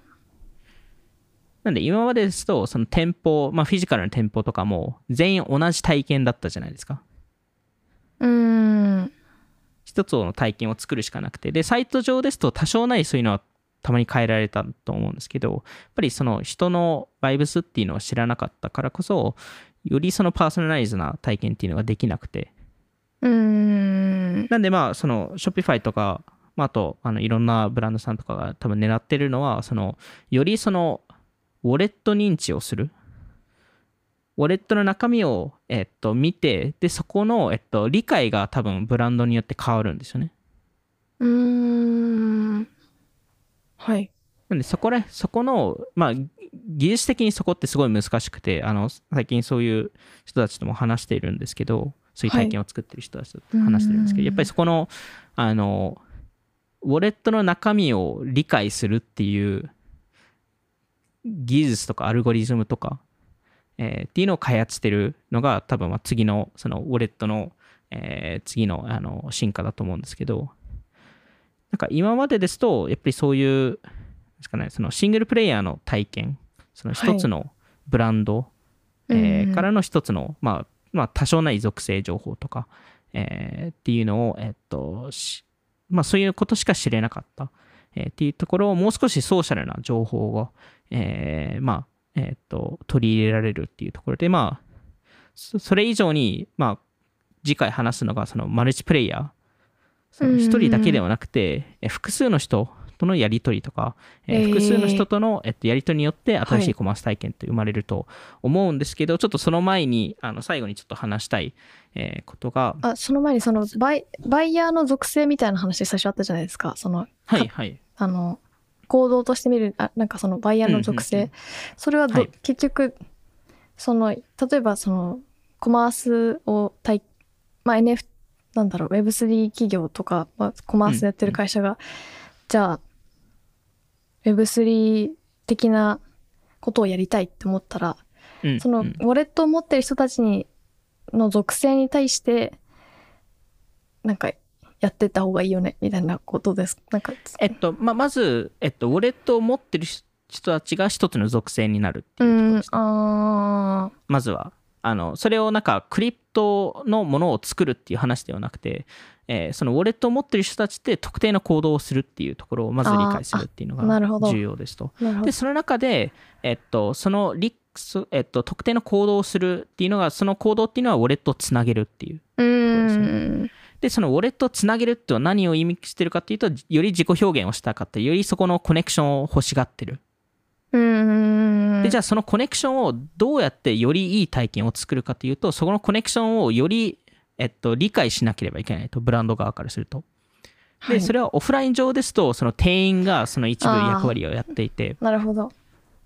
なんで、今までですと、その店舗、まあ、フィジカルな店舗とかも、全員同じ体験だったじゃないですか。うーん。一つの体験を作るしかなくて、で、サイト上ですと多少なりそういうのはたまに変えられたと思うんですけど、やっぱりその人のバイブスっていうのを知らなかったからこそ、よりそのパーソナライズな体験っていうのができなくて、うーん。なんでまあ、その Shopify とか、まあ、あと、あの、いろんなブランドさんとかが多分狙ってるのは、その、よりその、ウォレット認知をする？ウォレットの中身を、えっと、見て、で、そこの、えっと、理解が多分ブランドによって変わるんですよね。うーん。はい。なんでそこら、そこの、まあ、技術的にそこってすごい難しくて、あの、最近そういう人たちとも話しているんですけど、そういう体験を作ってる人たちと話してるんですけど、はいやっぱりそこの、あの、ウォレットの中身を理解するっていう技術とかアルゴリズムとか、えーっていうのを開発してるのが多分まあ次のそのウォレットの、えー次のあの進化だと思うんですけどなんか今までですとやっぱりそういうですかねそのシングルプレイヤーの体験その一つのブランド、えーうんからの一つの、まあ、まあ多少な依属性情報とか、えーっていうのを、えっとしまあ、そういうことしか知れなかった、えーっていうところをもう少しソーシャルな情報を、えーまあえーっと取り入れられるっていうところで、まあ、そそれ以上に、まあ、次回話すのがそのマルチプレイヤー。その一人だけではなくて、え複数の人とのやり取りとか、えーえー。複数の人との、えっと、やり取りによって新しはいいコマース体験って生まれると思うんですけど、ちょっとその前にあの最後にちょっと話したい、えーことが。あ、その前にそのバイ、バイヤーの属性みたいな話最初あったじゃないですか。その、はいはい。あの、行動として見る、あ、なんかそのバイヤーの属性。うんうん。うんそれはど、はい。結局、その、例えばその、コマースを対、まあ NF、なんだろう、Web3 企業とか、まあ、コマースやってる会社が、じゃあ、Web3 的なことをやりたいって思ったら、うんその、うんウォレットを持ってる人たちに、の属性に対して、なんか、やってった方がいいよね、みたいなことです。なんか、えっとままず、えっと、ウォレットを持ってる人たちが一つの属性になるってういうとこで、すねあまずはあのそれをなんかクリプトのものを作るっていう話ではなくて、えーそのウォレットを持ってる人たちって特定の行動をするっていうところをまず理解するっていうのが重要ですと。でその中で、えっと、そのリそえっと、特定の行動をするっていうのがその行動っていうのはウォレットをつなげるっていううですん。でそのウォレットをつなげるっていうのは何を意味してるかっていうとより自己表現をしたかったよりそこのコネクションを欲しがってる。うん。でじゃあそのコネクションをどうやってよりいい体験を作るかというとそこのコネクションをより、えっと、理解しなければいけないとブランド側からすると。はい。でそれはオフライン上ですとその店員がその一部役割をやっていて。なるほど。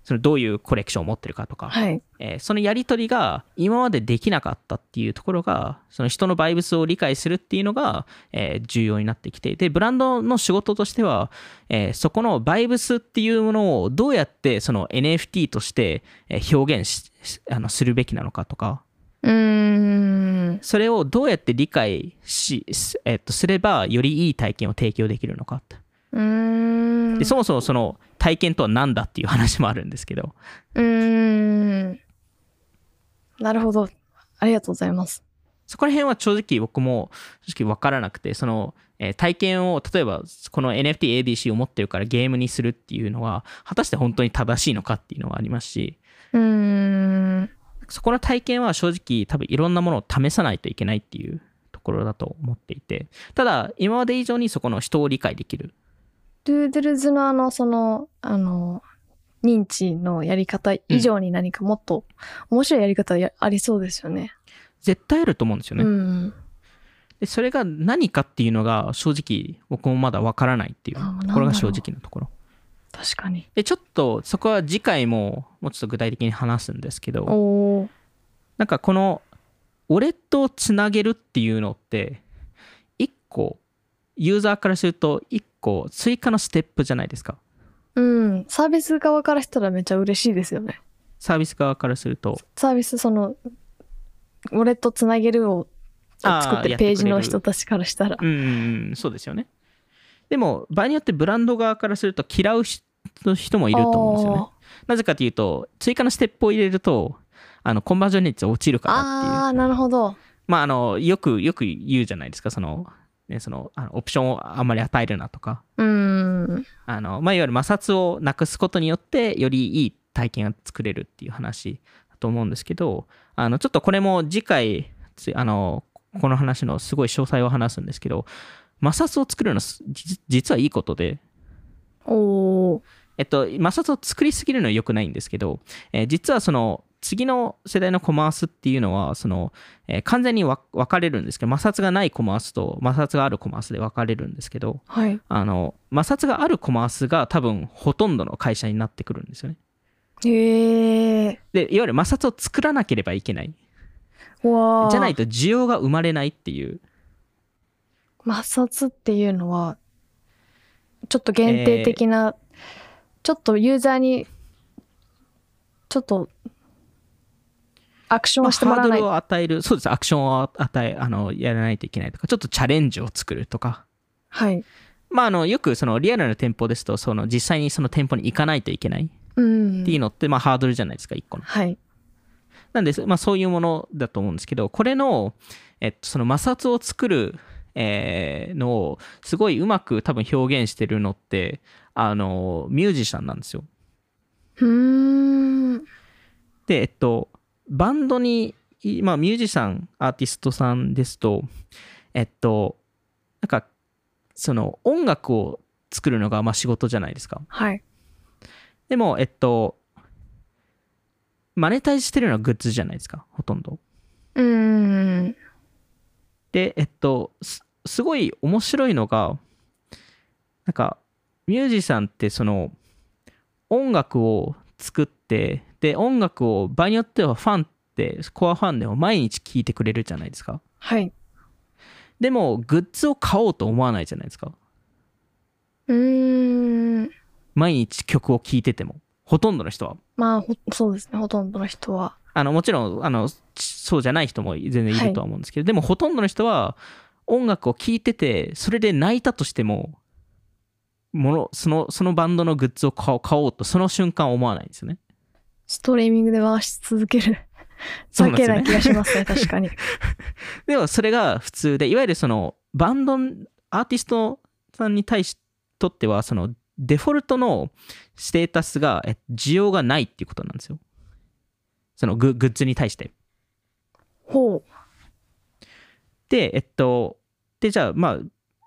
そのどういうコレクションを持ってるかとか、はい。えーそのやり取りが今までできなかったっていうところがその人のバイブスを理解するっていうのが、えー重要になってきてでブランドの仕事としては、えーそこのバイブスっていうものをどうやってその NFT としてえー表現ししあのするべきなのかとかうん。それをどうやって理解し、すえっとすればよりいい体験を提供できるのかってうん。でそもそもその体験とは何だっていう話もあるんですけどうん。なるほど。ありがとうございます。そこら辺は正直僕も正直分からなくて、その、えー体験を、例えばこの NFTABC を持ってるからゲームにするっていうのは、果たして本当に正しいのかっていうのはありますし、うん。そこの体験は正直多分いろんなものを試さないといけないっていうところだと思っていて、ただ今まで以上にそこの人を理解できる。ドゥードゥルズのあの、その、あの、認知のやり方以上に何かもっと面白いやり方ありそうですよね。絶対あると思うんですよね。うん、でそれが何かっていうのが正直僕もまだわからないっていうこれが正直なところ。確かにでちょっとそこは次回ももうちょっと具体的に話すんですけどなんかこの俺とつなげるっていうのって1個ユーザーからすると1構追加のステップじゃないですか。うん、サービス側からしたらめちゃ嬉しいですよね。サービス側からすると。サービス、その、ウォレットつなげるを作ってページの人たちからしたら。うん、そうですよね。でも、場合によってブランド側からすると嫌う人もいると思うんですよね。なぜかというと、追加のステップを入れると、あのコンバージョン率落ちるからっていう。ああ、なるほど。まあ、あの、よく、よく言うじゃないですか、その、ね、その、あのオプションをあんまり与えるなとか、うん。あの、まあ、いわゆる摩擦をなくすことによって、よりいい体験が作れるっていう話だと思うんですけど、あの、ちょっとこれも次回、つあの、この話のすごい詳細を話すんですけど、摩擦を作るのすじ実はいいことで、おー。えっと、摩擦を作りすぎるのは良くないんですけど、えー実はその次の世代のコマースっていうのはその、えー完全にわ分かれるんですけど摩擦がないコマースと摩擦があるコマースで分かれるんですけどはい。あの摩擦があるコマースが多分ほとんどの会社になってくるんですよねへえ。でいわゆる摩擦を作らなければいけないわあ。じゃないと需要が生まれないっていう摩擦っていうのは、ちょっと限定的な、ちょっとユーザーに、ちょっと、アクションまあをしてもらわない。ハードルを与えるそうですアクションを与えあのやらないといけないとかちょっとチャレンジを作るとかはい。まああのよくそのリアルな店舗ですとその実際にその店舗に行かないといけないうん。っていうのって、まあ、ハードルじゃないですか1個のはい。なんで、まあ、そういうものだと思うんですけどこれの、えっと、その摩擦を作る、えーのをすごいうまく多分表現してるのってあのミュージシャンなんですようーん。で、えっと、バンドに、いまあ、ミュージシャン、アーティストさんですと、えっと、なんか、その音楽を作るのがまあ仕事じゃないですか。はい。でも、えっと、マネタイズしてるのはグッズじゃないですか、ほとんど。うーん。で、えっと、すすごい面白いのが、なんか、ミュージシャンってその、音楽を作って、で、音楽を場合によってはファンって、コアファンでも毎日聴いてくれるじゃないですか。はい。でも、グッズを買おうと思わないじゃないですか。うーん。毎日曲を聴いてても。ほとんどの人は。まあ、ほそうですね。ほとんどの人は。あの、もちろん、あの、ちそうじゃない人も全然いるとは思うんですけど、でもほとんどの人は音楽を聴いてて、それで泣いたとしても、もの、その、そのバンドのグッズを買おう買おうと、その瞬間思わないんですよね。ストリーミングで回し続ける だけな気がしますね。確かに。でもそれが普通で、いわゆるその、バンド、アーティストさんに対しとっては、その、デフォルトのステータスが、え需要がないっていうことなんですよ。そのググッズに対して。ほう。で、えっと、で、じゃあ、ま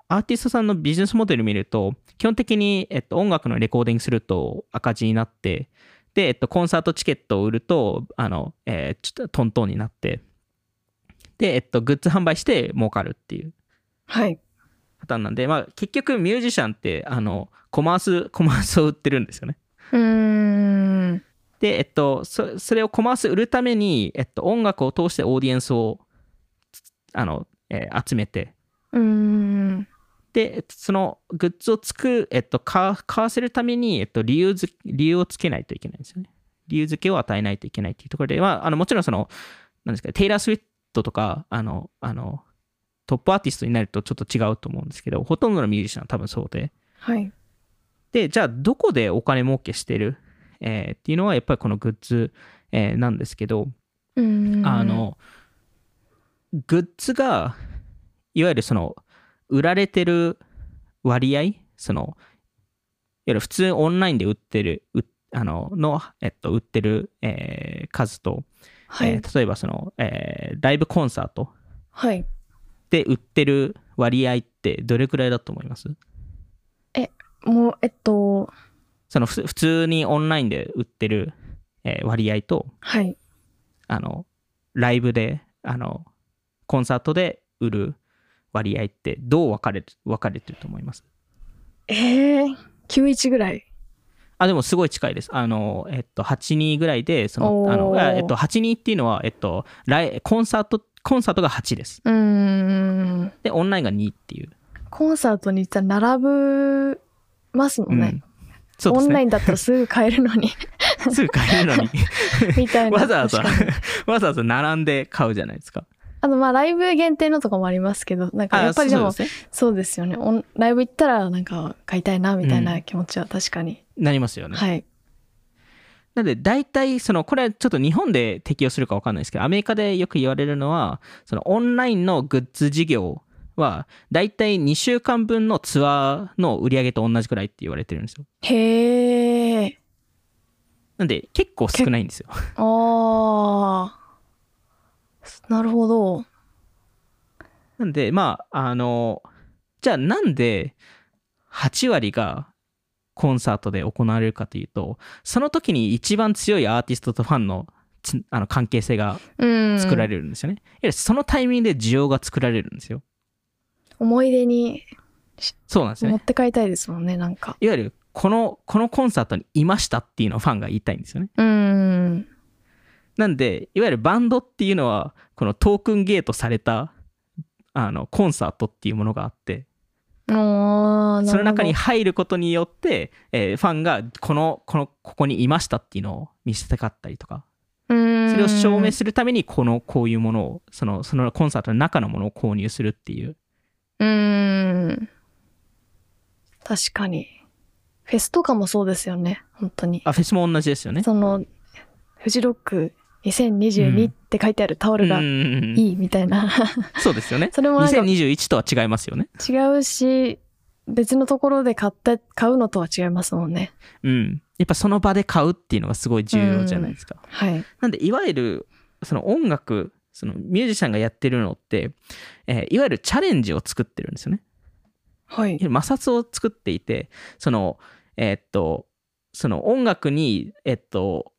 あ、アーティストさんのビジネスモデル見ると、基本的に、えっと、音楽のレコーディングすると赤字になって、で、えっと、コンサートチケットを売ると、あの、えーちょっとトントンになって、で、えっと、グッズ販売して儲かるっていうはい。パターンなんで、まあ、結局ミュージシャンって、あの、コマース、コマースを売ってるんですよね。うーん。で、えっと、そそれをコマース売るために、えっと、音楽を通してオーディエンスを、あの、えー集めて、うーん。で、えっとそのグッズを作る、えっと、買わ買わせるために、えっと、理由づ理由をつけないといけないんですよね。理由付けを与えないといけないっていうところで、まあ、あのもちろんその、なんですか、テイラー・スウィットとか、あの、あの、トップアーティストになるとちょっと違うと思うんですけど、ほとんどのミュージシャンは多分そうで。はい。で、じゃあ、どこでお金儲けしてる、えーっていうのは、やっぱりこのグッズ、えーなんですけど、うーん。あ、の、グッズが、いわゆるその、売られてる割合、その、いわゆる普通オンラインで売ってる、うあの、の、えっと、売ってる、えー数と、はい。えー例えばその、えーライブコンサートはい。で売ってる割合ってどれくらいだと思います？もう、えっと、そのふ普通にオンラインで売ってる、えー割合と、はい。あの、ライブで、あの、コンサートで売る割合ってどう分かれ分かれてると思います？えー、91ぐらい。あ、でもすごい近いです。あの、えっと、8-2ぐらいで、その、あの、あえっと、8-2っていうのは、えっと、ライコンサート、コンサートが8です。うーん。で、オンラインが2っていう。コンサートに行ったら並ぶますもんね。うんね。オンラインだったらすぐ買えるのに、すぐ買えるのに、みたいな。わざわざわざわざ並んで買うじゃないですか。あの、まあ、ライブ限定のとかもありますけど、なんかやっぱりでも、そうですね。そうですよね。オンライブ行ったら、なんか買いたいな、みたいな気持ちは確かに。なりますよね。はい。なので、大体、その、これはちょっと日本で適用するか分かんないですけど、アメリカでよく言われるのは、その、オンラインのグッズ事業は、大体2週間分のツアーの売り上げと同じくらいって言われてるんですよ。へえ。なんで、結構少ないんですよ。ああ。なるほど。なんで、まあ、あの、じゃあなんで8割がコンサートで行われるかというと、その時に一番強いアーティストとファンのつあの関係性がうん作られるんですよね。いわゆるそのタイミングで需要が作られるんですよ。思い出にそうなんですよね。持って帰りたいですもんねなんかいわゆるこのこのコンサートにいましたっていうのをファンが言いたいんですよね。うんなんでいわゆるバンドっていうのはこのトークンゲートされたあのコンサートっていうものがあってその中に入ることによって、えーファンがこのこのここにいましたっていうのを見せたかったりとかそれを証明するためにこのこういうものをそのそのコンサートの中のものを購入するっていう。うん。確かに。フェスとかもそうですよね本当に。あフェスも同じですよね。そのフジロック2022って書いてあるタオルがいいみたいな そうですよね。それもなんか2021とは違いますよね。違うし別のところで買った買うのとは違いますもんねうん。やっぱその場で買うっていうのがすごい重要じゃないですか。はいなんでいわゆるその音楽そのミュージシャンがやってるのって、えーいわゆるチャレンジを作ってるんですよね。はい摩擦を作っていてそのえーっとその音楽にえっと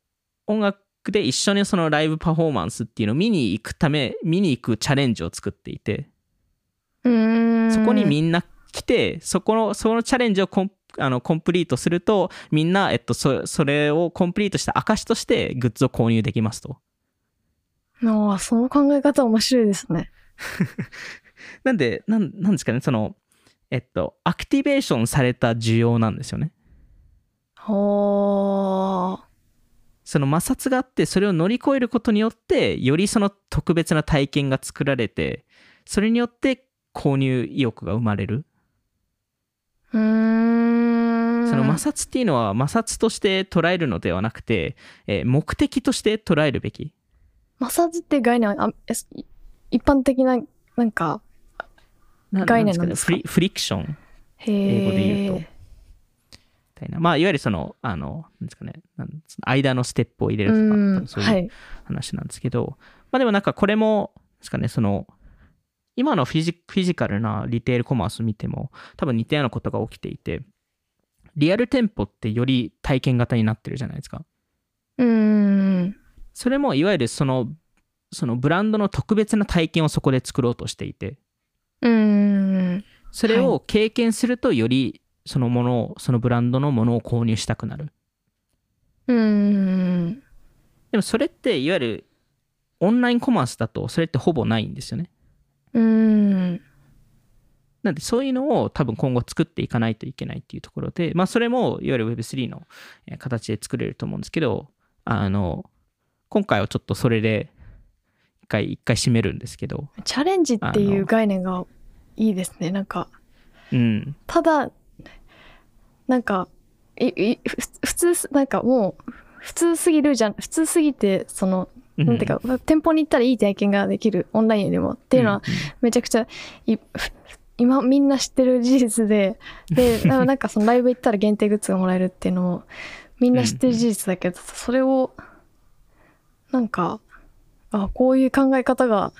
音楽で一緒にそのライブパフォーマンスっていうのを見に行くため見に行くチャレンジを作っていてそこにみんな来てそこのそのチャレンジをコンあのコンプリートするとみんな、えっと、そそれをコンプリートした証としてグッズを購入できますと。ああその考え方面白いですね なんでなんなんですかねそのえっとアクティベーションされた需要なんですよね。ほーその摩擦があってそれを乗り越えることによってよりその特別な体験が作られてそれによって購入意欲が生まれる。うーん。その摩擦っていうのは摩擦として捉えるのではなくて、えー目的として捉えるべき。摩擦って概念は一般的ななんかな概念なんですか？フリフリクション。英語で言うと。えたいな。まあいわゆるそのあのなんですかね。なんその間のステップを入れるとかそうはい。いう話なんですけど、まあでもなんかこれもですかねその今のフィジフィジカルなリテールコマース見ても多分似たようなことが起きていてリアル店舗ってより体験型になってるじゃないですか。うーん。それもいわゆるそのそのブランドの特別な体験をそこで作ろうとしていて。うーん。それを経験するとよりそのものをそのブランドのものを購入したくなる。うーん。でもそれっていわゆるオンラインコマースだとそれってほぼないんですよね。うーん。なんでそういうのを多分今後作っていかないといけないっていうところで、まあそれもいわゆる Web3 のえー形で作れると思うんですけど、あの、今回はちょっとそれで一回、一回締めるんですけど、チャレンジっていう概念がいいですね。なんかうん、ただなんかいいふ普通すなんかもう普通すぎるじゃん普通すぎてそのなんていうか、店舗に行ったらいい体験ができるオンラインよりもっていうのはめちゃくちゃいふ今みんな知ってる事実でで ななんかそのライブ行ったら限定グッズがもらえるっていうのもみんな知ってる事実だけどそれをなんかあこういう考え方が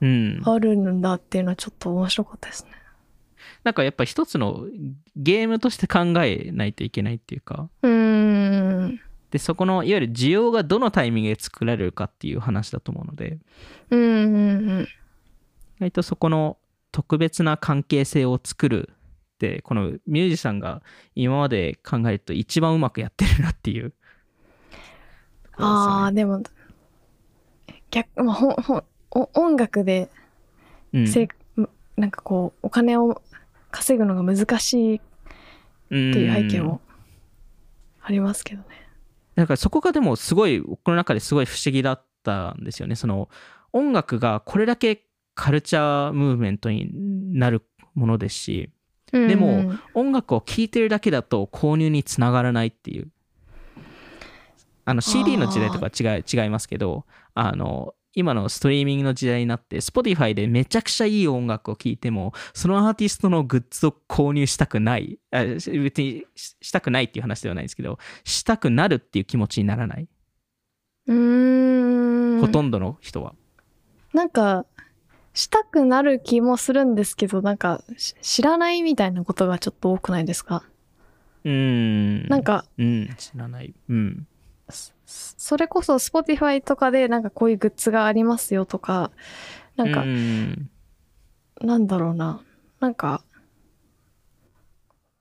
うん、うん。あるんだっていうのはちょっと面白かったですね。なんかやっぱ一つのゲームとして考えないといけないっていうか、うーん。で、そこのいわゆる需要がどのタイミングで作られるかっていう話だと思うので、うんうんうん意外とそこの特別な関係性を作るってこのミュージシャンが今まで考えると一番うまくやってるなっていう。ねああ、でも、逆、まあ、ほん、ほ音楽で、うん。なんかこう、お金を稼ぐのが難しいっていう背景もありますけどね。だからそこがでもすごい僕の中ですごい不思議だったんですよね。その音楽がこれだけカルチャームーブメントになるものですしでもうん。音楽を聴いてるだけだと購入につながらないっていう。あの CD の時代とか違い違いますけどあの今のストリーミングの時代になって Spotify でめちゃくちゃいい音楽を聴いてもそのアーティストのグッズを購入したくない。あ別にししたくないっていう話ではないですけどしたくなるっていう気持ちにならない、うーん。ほとんどの人は。なんか、したくなる気もするんですけど、なんか、し知らないみたいなことがちょっと多くないですか？うーん。なんか、うん。知らない。うんそれこそ Spotify とかでなんかこういうグッズがありますよとか、なんか、うんなんだろうな。なんか、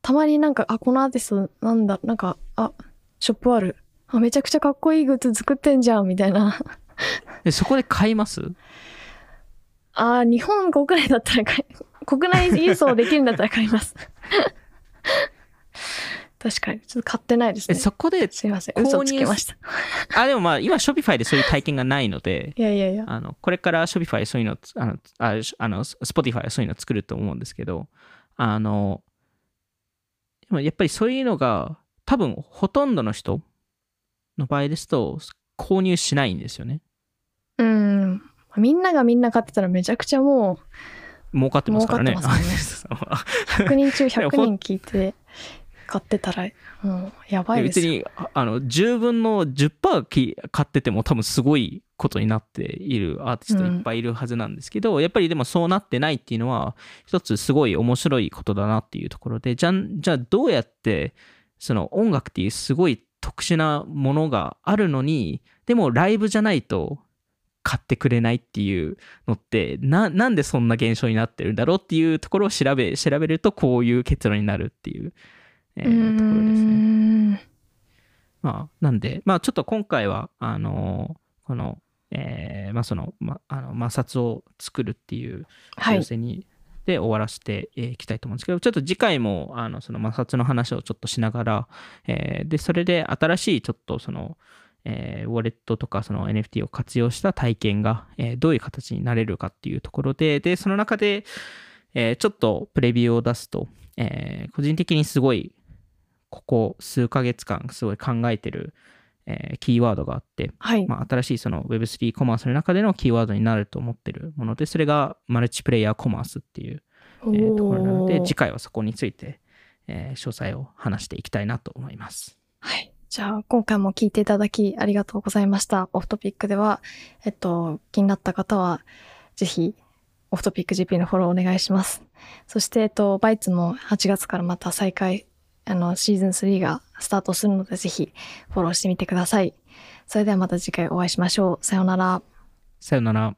たまになんか、あ、このアーティストなんだ、なんか、あ、ショップある。あ、めちゃくちゃかっこいいグッズ作ってんじゃん、みたいな。でそこで買います？あー、日本国内だったら買い、国内輸送できるんだったら買います。確かに。ちょっと買ってないですえね。そこですいません。嘘つきました。あでもまあ今 Shopify でそういう体験がないのでいやいやいや。あのこれから Shopify そういうのあのああの Spotify はそういうの作ると思うんですけどあのでもやっぱりそういうのが多分ほとんどの人の場合ですと購入しないんですよねうん。みんながみんな買ってたらめちゃくちゃも儲かってますからね儲かってます そうう、100人中100人聞いて買ってたら、もう、やばいですよ。別にああの10分の10%き買ってても多分すごいことになっているアーティストいっぱいいるはずなんですけど、やっぱりでもそうなってないっていうのは一つすごい面白いことだなっていうところでじゃんじゃあどうやってその音楽っていうすごい特殊なものがあるのにでもライブじゃないと買ってくれないっていうのってななんでそんな現象になってるんだろうっていうところを調べ調べるとこういう結論になるっていう、えーところですね。ん。まあ、なんで、まあ、ちょっと今回は、あのこの、えーまあ、その、ま、あの摩擦を作るっていうはい要。請に、で終わらせていきたいと思うんですけど、ちょっと次回も、あの、その摩擦の話をちょっとしながら、えーで、それで新しい、ちょっとその、えーウォレットとかその NFT を活用した体験が、えーどういう形になれるかっていうところで、で、その中で、えーちょっとプレビューを出すと、えー個人的にすごい、ここ数ヶ月間すごい考えてる、えーキーワードがあって、はい。まあ、新しいその Web3 コマースの中でのキーワードになると思ってるもので、それがマルチプレイヤーコマースっていう、えーところなので、次回はそこについて、えー詳細を話していきたいなと思います。はい。じゃあ、今回も聞いていただきありがとうございました。オフトピックでは、えっと、気になった方は、ぜひ、オフトピック GP のフォローお願いします。そして、えっと、バイツも8月からまた再開、あの、シーズン3がスタートするので、ぜひ、フォローしてみてください。それではまた次回お会いしましょう。さようなら。さようなら。